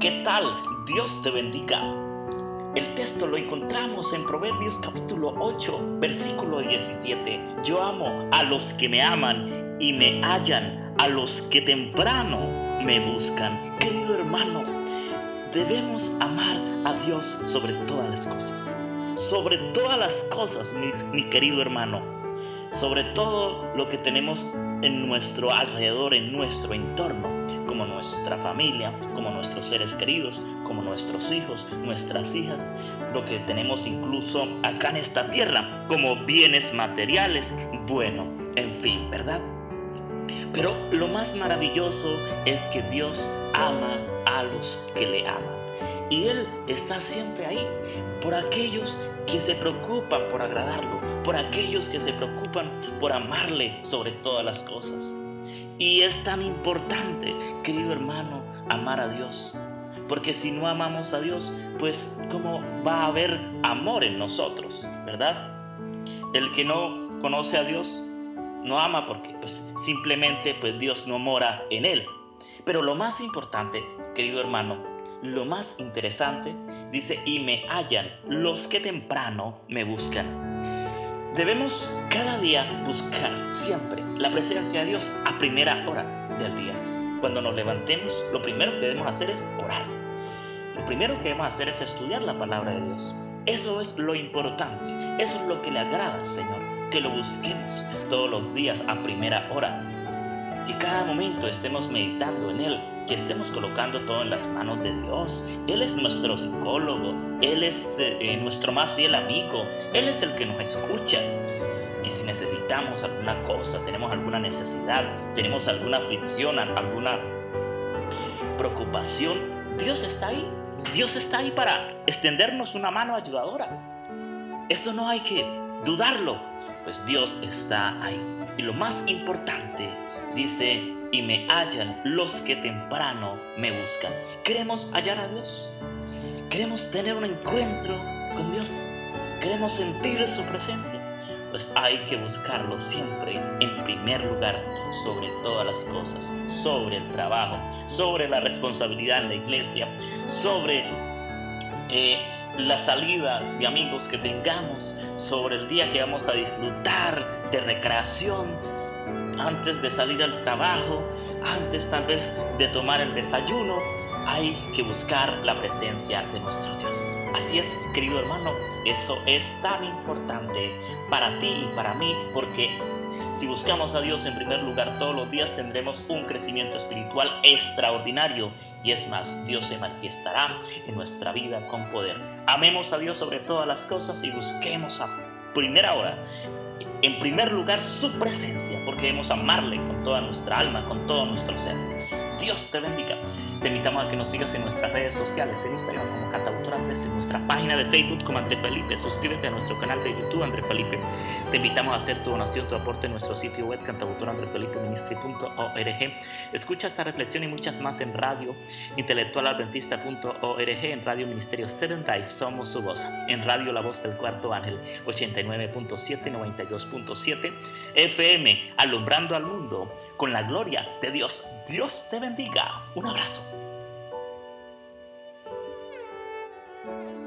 ¿Qué tal? Dios te bendiga. El texto lo encontramos en Proverbios capítulo 8, versículo 17. Yo amo a los que me aman y me hallan, a los que temprano me buscan. Querido hermano, debemos amar a Dios sobre todas las cosas. Sobre todas las cosas, mi, mi querido hermano sobre todo lo que tenemos en nuestro alrededor, en nuestro entorno, nuestra familia, como nuestros seres queridos, como nuestros hijos, nuestras hijas, lo que tenemos incluso acá en esta tierra, como bienes materiales, bueno, en fin, ¿verdad? Pero lo más maravilloso es que Dios ama a los que le aman. Y Él está siempre ahí por aquellos que se preocupan por agradarlo, por aquellos que se preocupan por amarle sobre todas las cosas. Y es tan importante, querido hermano, amar a Dios. Porque si no amamos a Dios, pues ¿cómo va a haber amor en nosotros? ¿Verdad? El que no conoce a Dios no ama porque pues simplemente pues Dios no mora en él. Pero lo más importante, querido hermano, lo más interesante, dice, y me hallan los que temprano me buscan. Debemos cada día buscar siempre la presencia de Dios a primera hora del día. Cuando nos levantemos, lo primero que debemos hacer es orar. Lo primero que debemos hacer es estudiar la palabra de Dios. Eso es lo importante, eso es lo que le agrada al Señor, que lo busquemos todos los días a primera hora que cada momento estemos meditando en Él, que estemos colocando todo en las manos de Dios. Él es nuestro psicólogo, Él es eh, nuestro más fiel amigo, Él es el que nos escucha. Y si necesitamos alguna cosa, tenemos alguna necesidad, tenemos alguna aflicción, alguna preocupación, Dios está ahí. Dios está ahí para extendernos una mano ayudadora. Eso no hay que dudarlo, pues Dios está ahí. Y lo más importante dice, y me hallan los que temprano me buscan. ¿Queremos hallar a Dios? ¿Queremos tener un encuentro con Dios? ¿Queremos sentir su presencia? Pues hay que buscarlo siempre en primer lugar sobre todas las cosas, sobre el trabajo, sobre la responsabilidad en la iglesia, sobre eh, la salida de amigos que tengamos, sobre el día que vamos a disfrutar de recreación, antes de salir al trabajo, antes tal vez de tomar el desayuno, hay que buscar la presencia de nuestro Dios. Así es, querido hermano, eso es tan importante para ti y para mí porque si buscamos a Dios en primer lugar todos los días tendremos un crecimiento espiritual extraordinario y es más, Dios se manifestará en nuestra vida con poder. Amemos a Dios sobre todas las cosas y busquemos a primera hora en primer lugar su presencia, porque debemos amarle con toda nuestra alma, con todo nuestro ser. Dios te bendiga. Te invitamos a que nos sigas en nuestras redes sociales, en Instagram como Cantautor Andrés, en nuestra página de Facebook como André Felipe. Suscríbete a nuestro canal de YouTube André Felipe. Te invitamos a hacer tu donación, tu aporte en nuestro sitio web cantautorandrefelipeministry.org. Escucha esta reflexión y muchas más en radio intelectualadventista.org, en Radio Ministerio Seven Days, Somos su voz, en Radio La Voz del Cuarto Ángel 89.7, 92.7 FM, alumbrando al mundo con la gloria de Dios. Dios te bendiga. Un abrazo. Thank you.